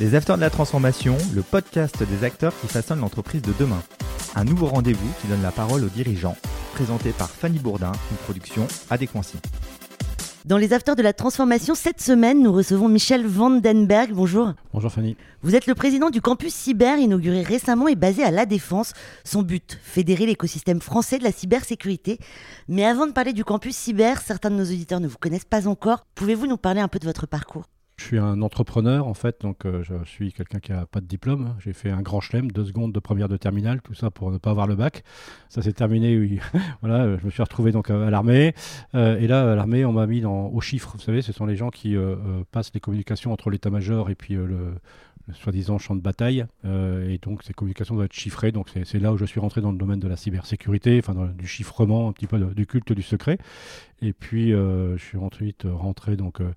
Les Acteurs de la Transformation, le podcast des acteurs qui façonnent l'entreprise de demain. Un nouveau rendez-vous qui donne la parole aux dirigeants, présenté par Fanny Bourdin, une production Adéquancy. Dans les Afters de la Transformation, cette semaine, nous recevons Michel Vandenberg. Bonjour. Bonjour Fanny. Vous êtes le président du campus cyber inauguré récemment et basé à La Défense. Son but, fédérer l'écosystème français de la cybersécurité. Mais avant de parler du campus cyber, certains de nos auditeurs ne vous connaissent pas encore. Pouvez-vous nous parler un peu de votre parcours? Je suis un entrepreneur en fait, donc euh, je suis quelqu'un qui n'a pas de diplôme. J'ai fait un grand chelem, deux secondes de première de terminale, tout ça pour ne pas avoir le bac. Ça s'est terminé, oui. voilà, je me suis retrouvé donc à l'armée. Euh, et là, à l'armée, on m'a mis dans, aux chiffres. Vous savez, ce sont les gens qui euh, passent les communications entre l'état-major et puis le, soi-disant champ de bataille. Euh, et donc ces communications doivent être chiffrées. Donc c'est là où je suis rentré dans le domaine de la cybersécurité, enfin du chiffrement, un petit peu du culte du secret. Et puis euh, je suis ensuite rentré donc, euh,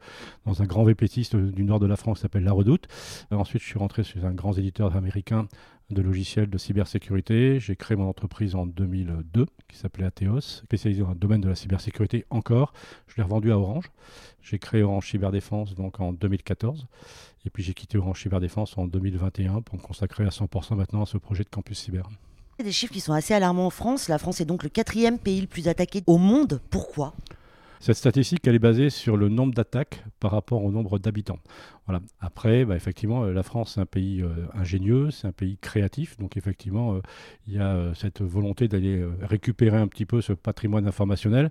dans un grand VPTiste du nord de la France qui s'appelle La Redoute. ensuite je suis rentré chez un grand éditeur américain de logiciels de cybersécurité. J'ai créé mon entreprise en 2002 qui s'appelait Atheos, spécialisée dans le domaine de la cybersécurité encore. Je l'ai revendu à Orange. J'ai créé Orange Cyberdéfense donc en 2014. Et puis j'ai quitté Orange Cyberdéfense en 2021 pour me consacrer à 100% maintenant à ce projet de campus cyber. Des chiffres qui sont assez alarmants en France. La France est donc le quatrième pays le plus attaqué au monde. Pourquoi? Cette statistique, elle est basée sur le nombre d'attaques par rapport au nombre d'habitants. Voilà. Après, bah, effectivement, euh, la France, c'est un pays euh, ingénieux, c'est un pays créatif. Donc, effectivement, euh, il y a cette volonté d'aller récupérer un petit peu ce patrimoine informationnel.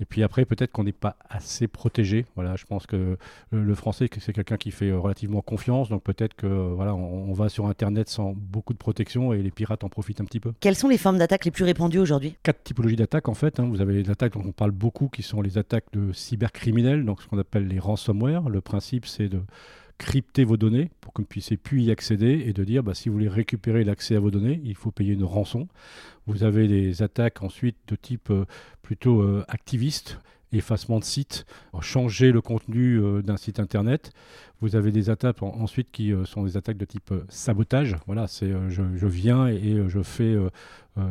Et puis après, peut-être qu'on n'est pas assez protégé. Voilà, je pense que le, français, c'est quelqu'un qui fait relativement confiance. Donc, peut-être que voilà, on, va sur Internet sans beaucoup de protection et les pirates en profitent un petit peu. Quelles sont les formes d'attaques les plus répandues aujourd'hui? Quatre typologies d'attaques, en fait. Hein. Vous avez les attaques dont on parle beaucoup, qui sont les attaques de cybercriminels, donc ce qu'on appelle les ransomware. Le principe, c'est de crypter vos données pour que vous ne puissiez plus y accéder et de dire bah, si vous voulez récupérer l'accès à vos données, il faut payer une rançon. Vous avez des attaques ensuite de type euh, plutôt euh, activiste, effacement de site, changer le contenu euh, d'un site internet. Vous avez des attaques ensuite qui sont des attaques de type sabotage. Voilà, c'est je, viens et je fais euh,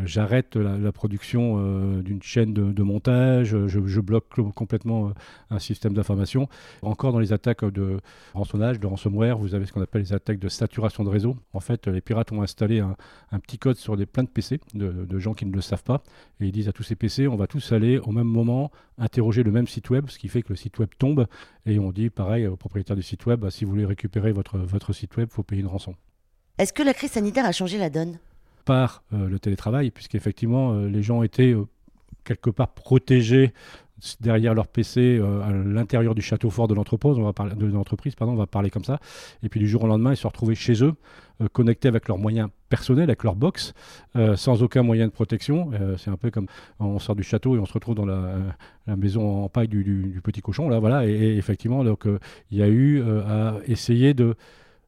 j'arrête la, production euh, d'une chaîne de, montage, je, bloque complètement euh, un système d'information. Encore dans les attaques de rançonnage, de ransomware, vous avez ce qu'on appelle les attaques de saturation de réseau. En fait, les pirates ont installé un, petit code sur des, plein de PC de, gens qui ne le savent pas, et ils disent à tous ces PC, on va tous aller au même moment interroger le même site web, ce qui fait que le site web tombe, et on dit pareil au propriétaire du site web, bah, si vous voulez récupérer votre, votre site web, il faut payer une rançon. Est-ce que la crise sanitaire a changé la donne? Par euh, le télétravail, puisqu'effectivement, euh, les gens étaient euh, quelque part protégés derrière leur PC à l'intérieur du château fort de l'entreprise, on va parler de l'entreprise, pardon, on va parler comme ça. Et puis du jour au lendemain, ils se retrouvaient chez eux, connectés avec leurs moyens personnels, avec leur box, sans aucun moyen de protection. c'est un peu comme on sort du château et on se retrouve dans la, maison en paille du, petit cochon là, voilà. Et, effectivement, donc il y a eu à essayer de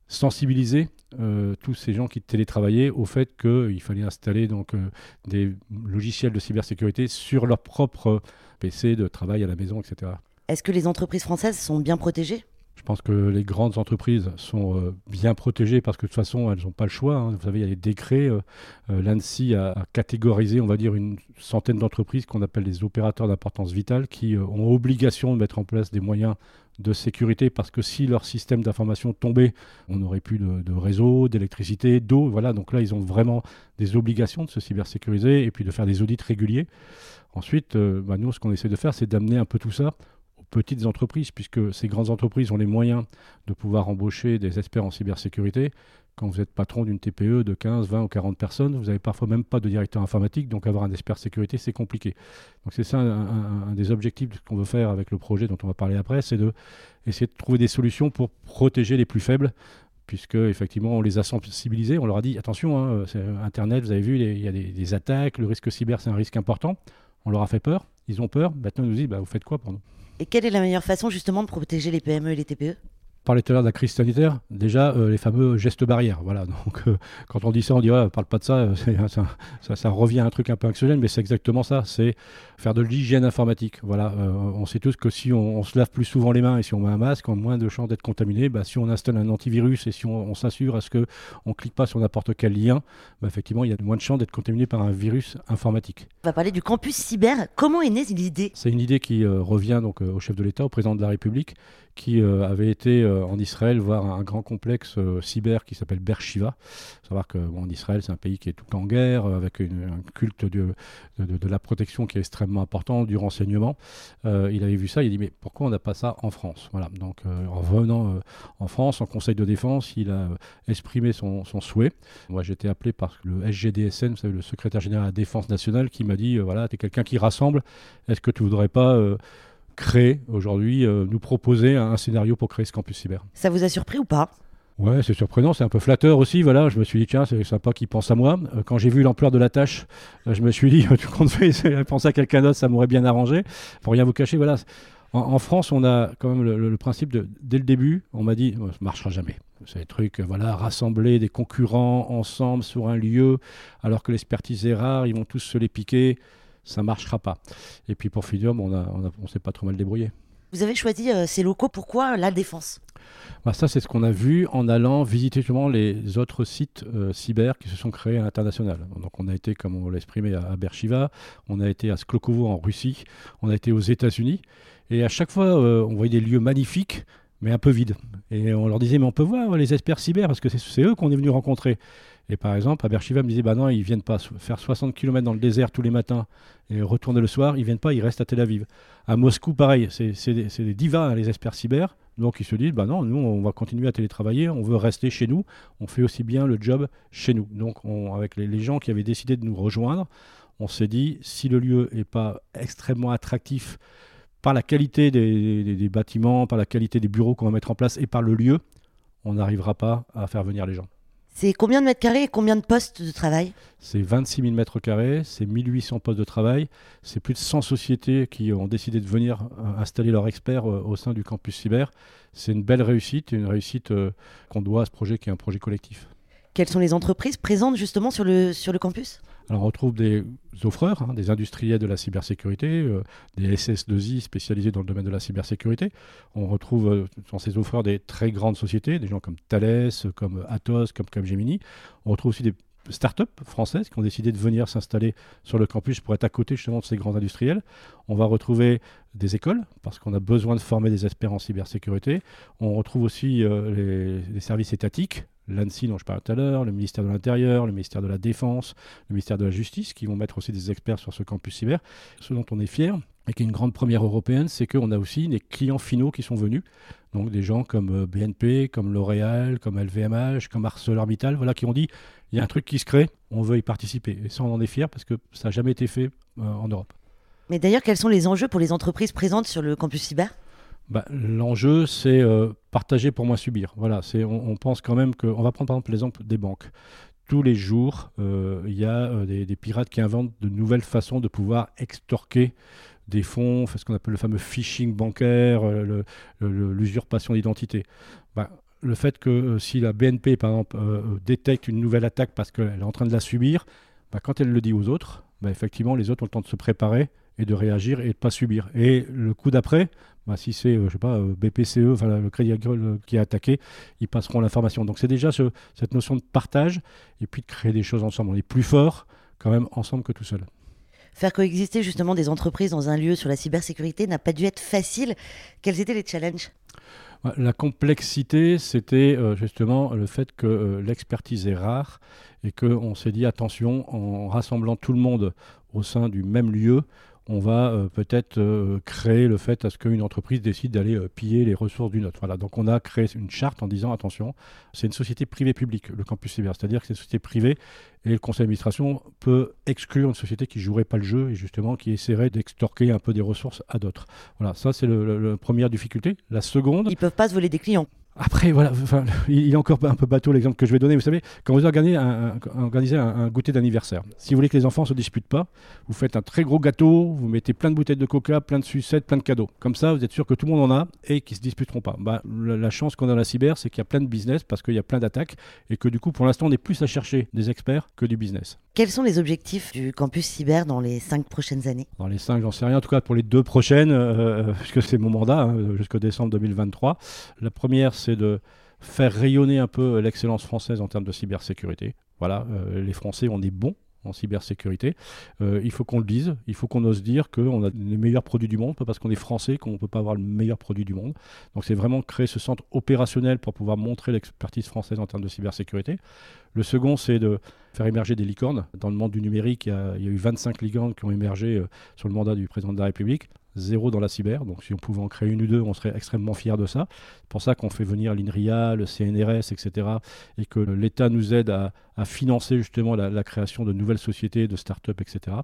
sensibiliser euh, tous ces gens qui télétravaillaient au fait qu'il fallait installer donc, euh, des logiciels de cybersécurité sur leur propre PC de travail à la maison, etc. Est-ce que les entreprises françaises sont bien protégées? Je pense que les grandes entreprises sont euh, bien protégées parce que de toute façon, elles n'ont pas le choix. Hein. Vous savez, il y a des décrets. L'ANSI a, catégorisé, on va dire, une centaine d'entreprises qu'on appelle des opérateurs d'importance vitale qui ont obligation de mettre en place des moyens de sécurité parce que si leur système d'information tombait, on n'aurait plus de, réseau, d'électricité, d'eau. Voilà, donc là, ils ont vraiment des obligations de se cybersécuriser et puis de faire des audits réguliers. Ensuite, euh, bah, nous, ce qu'on essaie de faire, c'est d'amener un peu tout ça petites entreprises, puisque ces grandes entreprises ont les moyens de pouvoir embaucher des experts en cybersécurité. Quand vous êtes patron d'une TPE de 15, 20 ou 40 personnes, vous n'avez parfois même pas de directeur informatique, donc avoir un expert sécurité, c'est compliqué. Donc c'est ça un, des objectifs qu'on veut faire avec le projet dont on va parler après, c'est de essayer de trouver des solutions pour protéger les plus faibles, puisque effectivement on les a sensibilisés, on leur a dit attention, hein, Internet, vous avez vu, il y a des, attaques, le risque cyber c'est un risque important. On leur a fait peur, ils ont peur, maintenant ils nous disent bah, vous faites quoi pour nous? Et quelle est la meilleure façon justement de protéger les PME et les TPE parlait tout à l'heure de la crise sanitaire, déjà euh, les fameux gestes barrières. Voilà, donc euh, quand on dit ça, on dit ouais, parle pas de ça, euh, ça, ça, revient à un truc un peu anxiogène, mais c'est exactement ça, c'est faire de l'hygiène informatique. Voilà, on sait tous que si on, se lave plus souvent les mains et si on met un masque, on a moins de chances d'être contaminé. Bah, si on installe un antivirus et si on, s'assure à ce que on clique pas sur n'importe quel lien, bah, effectivement, il y a moins de chances d'être contaminé par un virus informatique. On va parler du campus cyber. Comment est née l'idée C'est une idée qui revient donc au chef de l'État, au président de la République, qui avait été en Israël voir un, grand complexe cyber qui s'appelle Bershiva. Savoir que en Israël, c'est un pays qui est tout en guerre, avec un culte de, la protection qui est extrêmement important, du renseignement. il avait vu ça, il a dit mais pourquoi on n'a pas ça en France? Voilà. Donc en venant en France, en Conseil de défense, il a exprimé son, souhait. Moi, j'ai été appelé par le SGDSN, vous savez, le secrétaire général de la Défense nationale, qui m'a dit voilà, tu es quelqu'un qui rassemble. Est-ce que tu voudrais pas créer aujourd'hui, euh, nous proposer un, scénario pour créer ce campus cyber. Ça vous a surpris ou pas? Ouais, c'est surprenant, c'est un peu flatteur aussi. Voilà, je me suis dit tiens, c'est sympa qu'il pense à moi. Euh, quand j'ai vu l'ampleur de la tâche, euh, je me suis dit tu comptes penser à quelqu'un d'autre, ça m'aurait bien arrangé. Pour rien vous cacher, voilà. En, France, on a quand même le, principe de dès le début, on m'a dit ça marchera jamais. Des trucs, voilà, rassembler des concurrents ensemble sur un lieu, alors que l'expertise est rare, ils vont tous se les piquer ça ne marchera pas. Et puis pour Fidium, on ne on, s'est pas trop mal débrouillé. Vous avez choisi euh, ces locaux, pourquoi la défense? Bah Ça, c'est ce qu'on a vu en allant visiter justement les autres sites euh, cyber qui se sont créés à l'international. Donc on a été, comme on l'a exprimé, à, Bershiva, on a été à Sklokovo en Russie, on a été aux États-Unis. Et à chaque fois, euh, on voyait des lieux magnifiques, mais un peu vides. Et on leur disait, mais on peut voir les experts cyber, parce que c'est eux qu'on est venu rencontrer. Et par exemple, à Bershiva me disait, bah non, ils viennent pas faire 60 km dans le désert tous les matins et retourner le soir, ils viennent pas, ils restent à Tel Aviv. À Moscou, pareil, c'est des, des, divas, hein, les experts cyber. Donc ils se disent, bah non, nous, on va continuer à télétravailler, on veut rester chez nous, on fait aussi bien le job chez nous. Donc avec les, gens qui avaient décidé de nous rejoindre, on s'est dit, si le lieu n'est pas extrêmement attractif par la qualité des bâtiments, par la qualité des bureaux qu'on va mettre en place et par le lieu, on n'arrivera pas à faire venir les gens. C'est combien de mètres carrés et combien de postes de travail C'est 26 000 mètres carrés, c'est 1800 postes de travail, c'est plus de 100 sociétés qui ont décidé de venir euh, installer leurs experts euh, au sein du campus cyber. C'est une belle réussite, une réussite euh, qu'on doit à ce projet qui est un projet collectif. Quelles sont les entreprises présentes justement sur le, campus? Alors on retrouve des offreurs, hein, des industriels de la cybersécurité, euh, des SS2I spécialisés dans le domaine de la cybersécurité. On retrouve euh, dans ces offreurs des très grandes sociétés, des gens comme Thales, comme Atos, comme Capgemini. On retrouve aussi des start-up françaises qui ont décidé de venir s'installer sur le campus pour être à côté justement de ces grands industriels. On va retrouver des écoles parce qu'on a besoin de former des experts en cybersécurité. On retrouve aussi euh, les, services étatiques, l'ANSI dont je parlais tout à l'heure, le ministère de l'Intérieur, le ministère de la Défense, le ministère de la Justice, qui vont mettre aussi des experts sur ce campus cyber. Ce dont on est fier, et qui est une grande première européenne, c'est qu'on a aussi des clients finaux qui sont venus, donc des gens comme euh, BNP, comme L'Oréal, comme LVMH, comme ArcelorMittal, voilà, qui ont dit il y a un truc qui se crée, on veut y participer. Et ça, on en est fier parce que ça n'a jamais été fait euh, en Europe. Mais d'ailleurs, quels sont les enjeux pour les entreprises présentes sur le campus cyber? Bah, L'enjeu, c'est euh, partager pour moins subir. Voilà, on, pense quand même que. On va prendre par exemple l'exemple des banques. Tous les jours, euh, il y a euh, des, pirates qui inventent de nouvelles façons de pouvoir extorquer des fonds, ce qu'on appelle le fameux phishing bancaire, l'usurpation d'identité. Bah, le fait que si la BNP, par exemple, détecte une nouvelle attaque parce qu'elle est en train de la subir, bah, quand elle le dit aux autres, effectivement, les autres ont le temps de se préparer et de réagir et de ne pas subir. Et le coup d'après, bah, si c'est, euh, je sais pas, euh, BPCE, enfin, le Crédit Agricole euh, qui est attaqué, ils passeront l'information. Donc c'est déjà cette notion de partage et puis de créer des choses ensemble. On est plus fort quand même ensemble que tout seul. Faire coexister justement des entreprises dans un lieu sur la cybersécurité n'a pas dû être facile. Quels étaient les challenges? Bah, la complexité, c'était justement le fait que l'expertise est rare et qu'on s'est dit attention, en rassemblant tout le monde au sein du même lieu, on va euh, peut-être euh, créer le fait à ce qu'une entreprise décide d'aller euh, piller les ressources d'une autre. Voilà, donc on a créé une charte en disant attention, c'est une société privée publique, le campus cyber, c'est-à-dire que c'est une société privée et le conseil d'administration peut exclure une société qui jouerait pas le jeu et justement qui essaierait d'extorquer un peu des ressources à d'autres. Voilà, ça c'est la première difficulté. La seconde, ils peuvent pas se voler des clients. Après, voilà, il est encore un peu bateau l'exemple que je vais donner. Vous savez, quand vous organisez un, goûter d'anniversaire, si vous voulez que les enfants ne se disputent pas, vous faites un très gros gâteau, vous mettez plein de bouteilles de coca, plein de sucettes, plein de cadeaux. Comme ça, vous êtes sûr que tout le monde en a et qu'ils ne se disputeront pas. Bah, la, chance qu'on a dans la cyber, c'est qu'il y a plein de business parce qu'il y a plein d'attaques et que du coup, pour l'instant, on est plus à chercher des experts que du business. Quels sont les objectifs du campus cyber dans les cinq prochaines années? Dans les cinq, j'en sais rien. En tout cas, pour les deux prochaines, euh, euh, puisque c'est mon mandat, hein, jusqu'au décembre 2023. La première, c'est de faire rayonner un peu l'excellence française en termes de cybersécurité. Voilà, euh, les Français, on est bons en cybersécurité. Il faut qu'on le dise, il faut qu'on ose dire qu'on a les meilleurs produits du monde, pas parce qu'on est français qu'on ne peut pas avoir le meilleur produit du monde. Donc c'est vraiment créer ce centre opérationnel pour pouvoir montrer l'expertise française en termes de cybersécurité. Le second, c'est de faire émerger des licornes. Dans le monde du numérique, il y a, eu 25 licornes qui ont émergé euh, sur le mandat du président de la République zéro dans la cyber. Donc si on pouvait en créer une ou deux, on serait extrêmement fiers de ça. C'est pour ça qu'on fait venir l'INRIA, le CNRS, etc. Et que l'État nous aide à, financer justement la, création de nouvelles sociétés, de start-up, etc.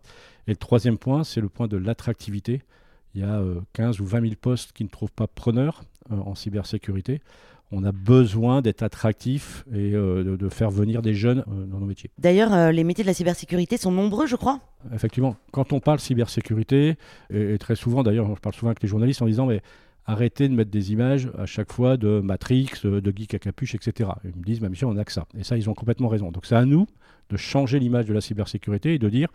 Et le troisième point, c'est le point de l'attractivité. Il y a 15 euh, ou 20 000 postes qui ne trouvent pas preneurs euh, en cybersécurité on a besoin d'être attractif et euh, de, faire venir des jeunes euh, dans nos métiers. D'ailleurs, euh, les métiers de la cybersécurité sont nombreux, je crois. Effectivement, quand on parle cybersécurité, et, très souvent, d'ailleurs, je parle souvent avec les journalistes en disant, mais arrêtez de mettre des images à chaque fois de Matrix, de Geek à capuche, etc. Ils me disent, ma mission, on n'a que ça. Et ça, ils ont complètement raison. Donc c'est à nous de changer l'image de la cybersécurité et de dire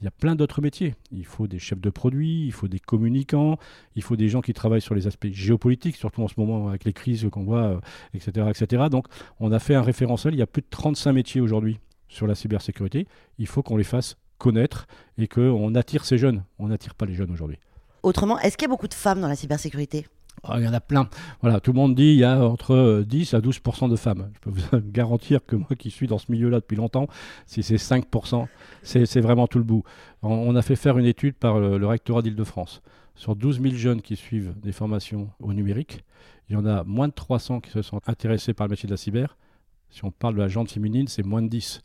il y a plein d'autres métiers. Il faut des chefs de produits, il faut des communicants, il faut des gens qui travaillent sur les aspects géopolitiques, surtout en ce moment avec les crises qu'on voit, etc., euh, etc. Donc on a fait un référentiel, il y a plus de 35 métiers aujourd'hui sur la cybersécurité. Il faut qu'on les fasse connaître et qu'on attire ces jeunes. On n'attire pas les jeunes aujourd'hui. Autrement, est-ce qu'il y a beaucoup de femmes dans la cybersécurité? Ah, il y en a plein. Voilà, tout le monde dit il y a entre 10 euh, à 12% de femmes. Je peux vous garantir que moi qui suis dans ce milieu-là depuis longtemps, si c'est 5% c'est vraiment tout le bout. On, a fait faire une étude par le, rectorat d'Île-de-France. Sur 12 000 jeunes qui suivent des formations au numérique, il y en a moins de 300 qui se sont intéressés par le métier de la cyber. Si on parle de la jante féminine, c'est moins de 10.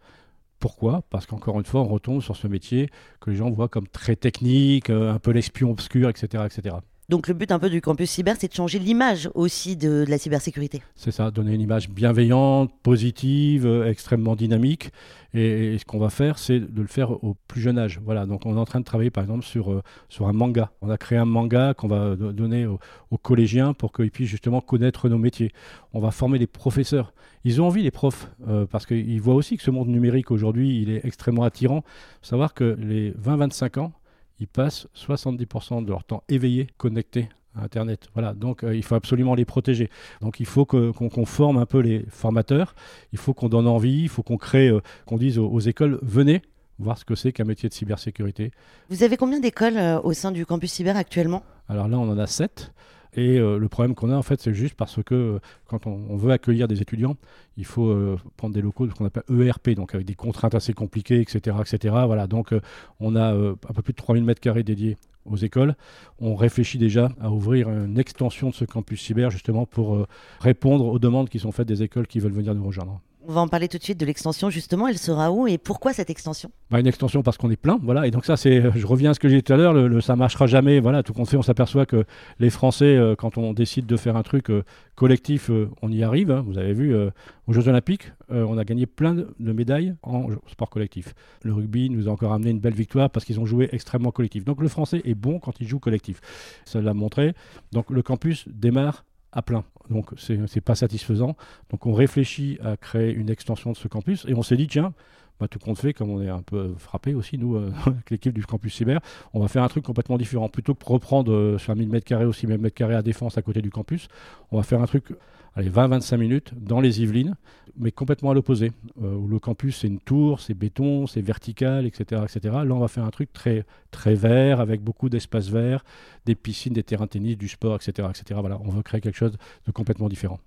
Pourquoi? Parce qu'encore une fois, on retombe sur ce métier que les gens voient comme très technique, euh, un peu l'espion obscur, etc., etc. Donc le but un peu du campus cyber, c'est de changer l'image aussi de, la cybersécurité. C'est ça, donner une image bienveillante, positive, euh, extrêmement dynamique. Et, ce qu'on va faire, c'est de le faire au plus jeune âge. Voilà, donc on est en train de travailler par exemple sur, euh, sur un manga. On a créé un manga qu'on va donner aux, collégiens pour qu'ils puissent justement connaître nos métiers. On va former les professeurs. Ils ont envie, les profs, euh, parce qu'ils voient aussi que ce monde numérique aujourd'hui, il est extrêmement attirant. savoir que les 20-25 ans, ils passent 70% de leur temps éveillés, connectés à Internet. Voilà, donc euh, il faut absolument les protéger. Donc il faut qu'on forme un peu les formateurs, il faut qu'on donne envie, il faut qu'on crée, euh, qu'on dise aux, écoles, venez voir ce que c'est qu'un métier de cybersécurité. Vous avez combien d'écoles euh, au sein du campus cyber actuellement? Alors là, on en a 7. Et euh, le problème qu'on a, en fait, c'est juste parce que euh, quand on, veut accueillir des étudiants, il faut euh, prendre des locaux de ce qu'on appelle ERP, donc avec des contraintes assez compliquées, etc. etc. Voilà, donc on a un peu plus de 3000 m2 dédiés aux écoles. On réfléchit déjà à ouvrir une extension de ce campus cyber justement pour répondre aux demandes qui sont faites des écoles qui veulent venir nous rejoindre. On va en parler tout de suite de l'extension justement. Elle sera où et pourquoi cette extension? Bah, Une extension parce qu'on est plein, voilà. Et donc ça, c'est, je reviens à ce que j'ai dit tout à l'heure. Le, ça marchera jamais, voilà. Tout compte fait, on s'aperçoit que les Français, euh, quand on décide de faire un truc euh, collectif, euh, on y arrive. Hein. Vous avez vu aux Jeux Olympiques, on a gagné plein de, médailles en sport collectif. Le rugby nous a encore amené une belle victoire parce qu'ils ont joué extrêmement collectif. Donc le Français est bon quand il joue collectif. Ça l'a montré. Donc le campus démarre à plein. Donc c'est pas satisfaisant. Donc on réfléchit à créer une extension de ce campus et on s'est dit tiens, bah, tout compte fait, comme on est un peu frappé aussi, nous, euh, avec l'équipe du campus cyber, on va faire un truc complètement différent. Plutôt que reprendre euh, sur un 1000 m2 ou 6000 m2 à défense à côté du campus, on va faire un truc allez, 20-25 minutes dans les Yvelines, mais complètement à l'opposé. Euh, où le campus, c'est une tour, c'est béton, c'est vertical, etc., etc. Là, on va faire un truc très, très vert, avec beaucoup d'espaces verts, des piscines, des terrains de tennis, du sport, etc., etc. Voilà, on veut créer quelque chose de complètement différent.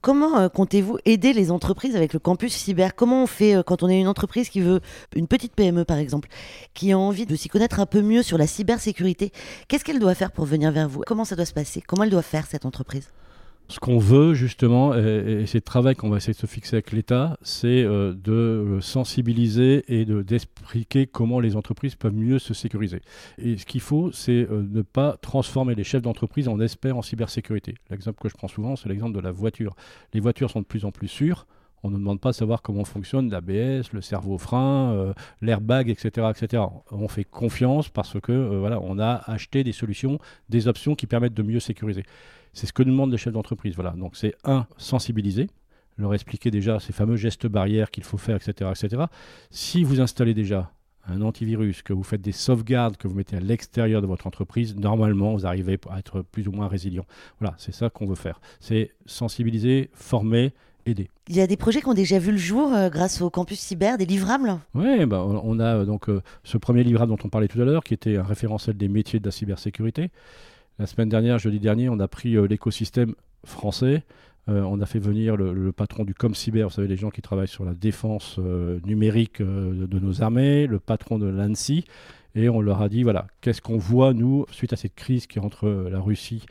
Comment euh, comptez-vous aider les entreprises avec le campus cyber? Comment on fait euh, quand on est une entreprise qui veut, une petite PME par exemple, qui a envie de s'y connaître un peu mieux sur la cybersécurité? Qu'est-ce qu'elle doit faire pour venir vers vous? Comment ça doit se passer? Comment elle doit faire cette entreprise? Ce qu'on veut justement, et, c'est le travail qu'on va essayer de se fixer avec l'État, c'est euh, de euh, sensibiliser et d'expliquer comment les entreprises peuvent mieux se sécuriser. Et ce qu'il faut, c'est euh, ne pas transformer les chefs d'entreprise en experts en cybersécurité. L'exemple que je prends souvent, c'est l'exemple de la voiture. Les voitures sont de plus en plus sûres. On ne demande pas à savoir comment fonctionne l'ABS, le cerveau frein, l'airbag, etc., etc. On fait confiance parce que voilà, on a acheté des solutions, des options qui permettent de mieux sécuriser. C'est ce que nous demandent les chefs d'entreprise. Voilà. Donc c'est un, sensibiliser, leur expliquer déjà ces fameux gestes barrières qu'il faut faire, etc., etc. Si vous installez déjà un antivirus, que vous faites des sauvegardes que vous mettez à l'extérieur de votre entreprise, normalement, vous arrivez à être plus ou moins résilient. Voilà, c'est ça qu'on veut faire. C'est sensibiliser, former aider. Il y a des projets qui ont déjà vu le jour euh, grâce au campus cyber, des livrables? Oui, bah, on a euh, donc euh, ce premier livrable dont on parlait tout à l'heure, qui était un référentiel des métiers de la cybersécurité. La semaine dernière, jeudi dernier, on a pris l'écosystème français. on a fait venir le, patron du ComCyber, vous savez, les gens qui travaillent sur la défense numérique de nos armées, le patron de l'ANSI, et on leur a dit voilà, qu'est-ce qu'on voit, nous, suite à cette crise qui est entre la Russie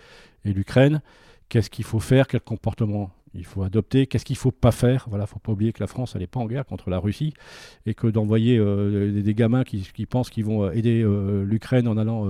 et l'Ukraine? Qu'est-ce qu'il faut faire? Quel comportement il faut adopter Qu'est-ce qu'il ne faut pas faire? Voilà, faut pas oublier que la France, n'est pas en guerre contre la Russie et que d'envoyer euh, des, gamins qui, pensent qu'ils vont aider euh, l'Ukraine en allant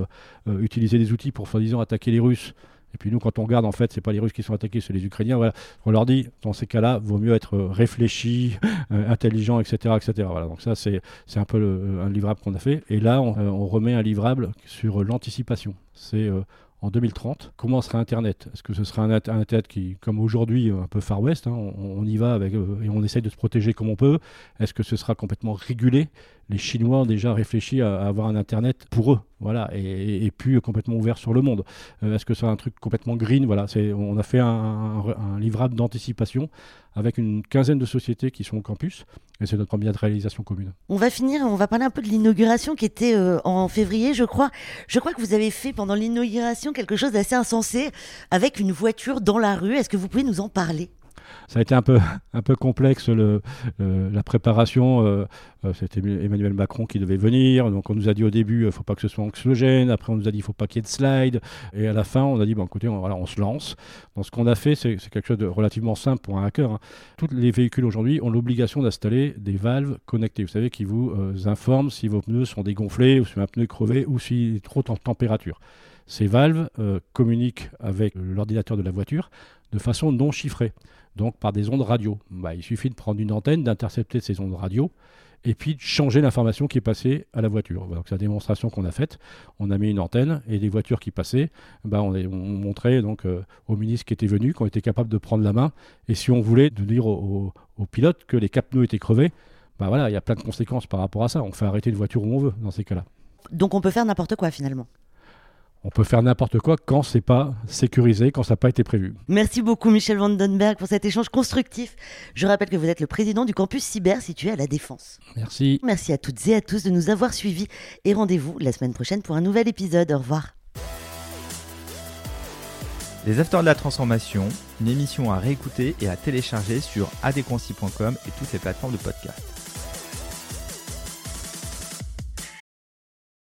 euh, utiliser des outils pour soi-disant attaquer les Russes. Et puis nous, quand on regarde, en fait, c'est pas les Russes qui sont attaqués, c'est les Ukrainiens. Voilà. On leur dit, dans ces cas-là, vaut mieux être réfléchi, intelligent, etc., etc. Voilà. Donc ça, c'est un peu un livrable qu'on a fait. Et là, on, on remet un livrable sur l'anticipation. C'est en 2030. Comment sera Internet? Est-ce que ce sera un, Internet qui, comme aujourd'hui, un peu Far West, hein, on, y va avec, euh, et on essaye de se protéger comme on peut? Est-ce que ce sera complètement régulé? Les Chinois ont déjà réfléchi à, avoir un Internet pour eux, voilà, et, et, puis complètement ouvert sur le monde. Euh, est-ce que c'est un truc complètement green Voilà, on a fait un, livrable d'anticipation avec une quinzaine de sociétés qui sont au campus. Et c'est notre première réalisation commune. On va finir, on va parler un peu de l'inauguration qui était euh, en février, je crois. Je crois que vous avez fait pendant l'inauguration quelque chose d'assez insensé avec une voiture dans la rue. Est-ce que vous pouvez nous en parler? Ça a été un peu, un peu complexe le, la préparation. Euh, euh, c'était Emmanuel Macron qui devait venir. Donc on nous a dit au début, il ne faut pas que ce soit anxiogène. Après on nous a dit, il ne faut pas qu'il y ait de slide. Et à la fin, on a dit, bon, écoutez, on, voilà, on se lance. Donc ce qu'on a fait, c'est quelque chose de relativement simple pour un hacker. Hein. Tous les véhicules aujourd'hui ont l'obligation d'installer des valves connectées. Vous savez, qui vous euh, informent si vos pneus sont dégonflés ou si un pneu est crevé ou s'il est trop en température. Ces valves communiquent avec l'ordinateur de la voiture de façon non chiffrée donc par des ondes radio. Bah, il suffit de prendre une antenne, d'intercepter ces ondes radio et puis de changer l'information qui est passée à la voiture. Donc c'est la démonstration qu'on a faite. On a mis une antenne et les voitures qui passaient, bah, on, montrait donc euh, aux ministres qui étaient venus qu'on était capable de prendre la main. Et si on voulait de dire aux, pilotes que les capneux étaient crevés, bah voilà, il y a plein de conséquences par rapport à ça. On fait arrêter une voiture où on veut dans ces cas-là. Donc on peut faire n'importe quoi finalement on peut faire n'importe quoi quand c'est pas sécurisé, quand ça n'a pas été prévu. Merci beaucoup Michel Vandenberg pour cet échange constructif. Je rappelle que vous êtes le président du campus cyber situé à La Défense. Merci. Merci à toutes et à tous de nous avoir suivis et rendez-vous la semaine prochaine pour un nouvel épisode. Au revoir. Les Acteurs de la Transformation, une émission à réécouter et à télécharger sur adconci.com et toutes les plateformes de podcast.